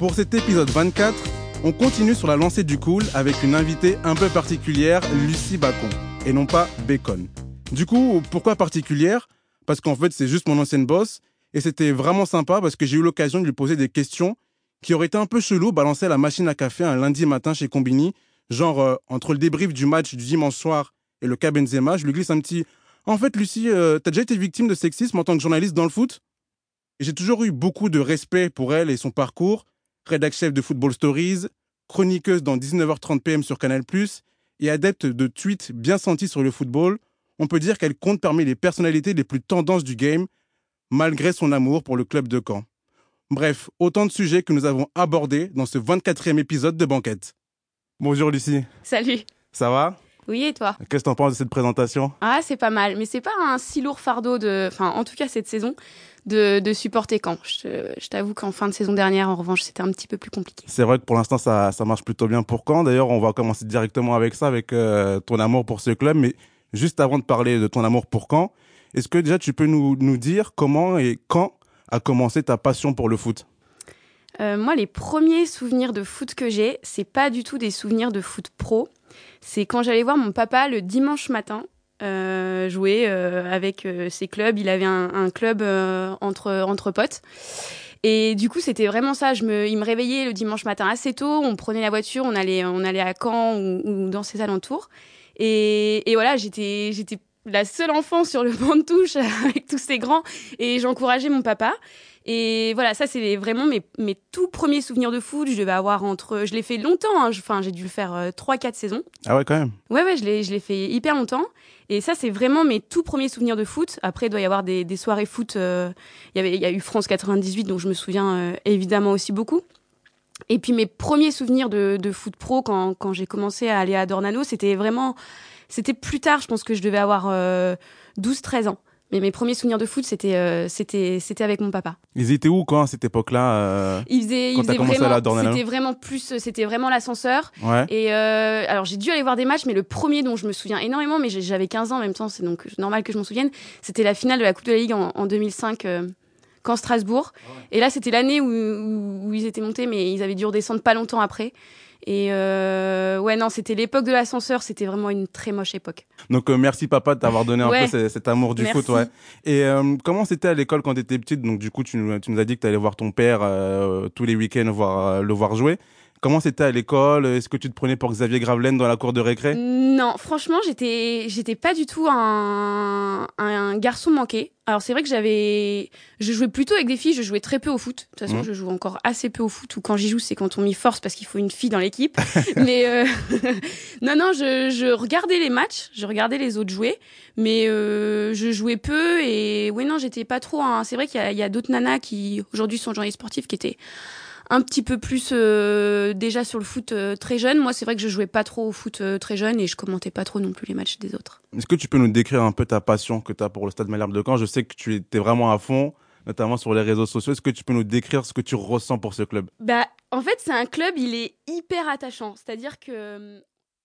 Pour cet épisode 24, on continue sur la lancée du cool avec une invitée un peu particulière, Lucie Bacon, et non pas Bacon. Du coup, pourquoi particulière? Parce qu'en fait, c'est juste mon ancienne boss, et c'était vraiment sympa parce que j'ai eu l'occasion de lui poser des questions qui auraient été un peu chelou balancer à la machine à café un lundi matin chez Combini, genre euh, entre le débrief du match du dimanche soir et le cas Benzema, je lui glisse un petit En fait, Lucie, euh, t'as déjà été victime de sexisme en tant que journaliste dans le foot? J'ai toujours eu beaucoup de respect pour elle et son parcours, rédac chef de Football Stories, chroniqueuse dans 19h30 PM sur Canal+, et adepte de tweets bien sentis sur le football, on peut dire qu'elle compte parmi les personnalités les plus tendances du game, malgré son amour pour le club de Caen. Bref, autant de sujets que nous avons abordés dans ce 24e épisode de Banquette. Bonjour Lucie. Salut. Ça va? Oui, et toi Qu'est-ce que t'en penses de cette présentation? Ah, c'est pas mal, mais c'est pas un si lourd fardeau de, enfin, en tout cas cette saison, de, de supporter Caen. Je, je t'avoue qu'en fin de saison dernière, en revanche, c'était un petit peu plus compliqué. C'est vrai que pour l'instant, ça, ça marche plutôt bien pour Caen. D'ailleurs, on va commencer directement avec ça, avec euh, ton amour pour ce club. Mais juste avant de parler de ton amour pour Caen, est-ce que déjà tu peux nous, nous dire comment et quand a commencé ta passion pour le foot? Euh, moi, les premiers souvenirs de foot que j'ai, c'est pas du tout des souvenirs de foot pro. C'est quand j'allais voir mon papa le dimanche matin euh, jouer euh, avec euh, ses clubs. Il avait un, club entre, entre potes. Et du coup, c'était vraiment ça. Je me, il me réveillait le dimanche matin assez tôt. On prenait la voiture, on allait, on allait à Caen ou, dans ses alentours. Et, et voilà, j'étais la seule enfant sur le banc de touche avec tous ces grands. Et j'encourageais mon papa. Et voilà, ça c'est vraiment mes, mes tout premiers souvenirs de foot. Je devais avoir entre, je l'ai fait longtemps. hein. Enfin, j'ai dû le faire euh, trois, quatre saisons. Ah ouais, quand même. Ouais, ouais, je l'ai, je l'ai fait hyper longtemps. Et ça, c'est vraiment mes tout premiers souvenirs de foot. Après, il doit y avoir des, des soirées foot. euh, Il y avait, il y a eu France 98, dont je me souviens euh, évidemment aussi beaucoup. Et puis mes premiers souvenirs de, de foot pro quand, quand j'ai commencé à aller à Dornano, c'était vraiment, c'était plus tard. Je pense que je devais avoir euh, 12-13 ans. Mais mes premiers souvenirs de foot, c'était, euh, c'était, c'était avec mon papa. Ils étaient où quand à cette époque-là euh, Il faisait, Quand il t'as faisait commencé à aller à vraiment, Dornano c'était vraiment plus, c'était vraiment l'ascenseur. Ouais. Et euh, alors j'ai dû aller voir des matchs, mais le premier dont je me souviens énormément, mais j'avais 15 ans en même temps, c'est donc normal que je m'en souvienne, c'était la finale de la Coupe de la Ligue en, en 2005 quand Strasbourg. Et là c'était l'année où, où, où ils étaient montés, mais ils avaient dû redescendre pas longtemps après. Et euh, ouais non, c'était l'époque de l'ascenseur, c'était vraiment une très moche époque. Donc euh, merci papa de t'avoir donné un Ouais. peu ce- cet amour du Merci. foot, ouais. Et euh, comment c'était à l'école quand t'étais petite? Donc du coup, tu, nous- tu nous as dit que t'allais voir ton père tous les week-ends voir le voir jouer. Comment c'était à l'école? Est-ce que tu te prenais pour Xavier Gravelaine dans la cour de récré? Non, franchement, j'étais, j'étais pas du tout un, un garçon manqué. Alors c'est vrai que j'avais, je jouais plutôt avec des filles. Je jouais très peu au foot. De toute façon, Mhm. je joue encore assez peu au foot. Ou quand j'y joue, c'est quand on m'y force parce qu'il faut une fille dans l'équipe. mais euh, non, non, je, je regardais les matchs, je regardais les autres jouer, mais euh, je jouais peu. Et oui, non, j'étais pas trop. un- C'est vrai qu'il y a, a d'autres nanas qui aujourd'hui sont journalistes sportifs qui étaient un petit peu plus euh, déjà sur le foot euh, très jeune. Moi, c'est vrai que je jouais pas trop au foot euh, très jeune et je commentais pas trop non plus les matchs des autres. Est-ce que tu peux nous décrire un peu ta passion que tu as pour le Stade Malherbe de Caen? Je sais que tu étais vraiment à fond, notamment sur les réseaux sociaux. Est-ce que tu peux nous décrire ce que tu ressens pour ce club? Bah, en fait, c'est un club, il est hyper attachant. C'est-à-dire que,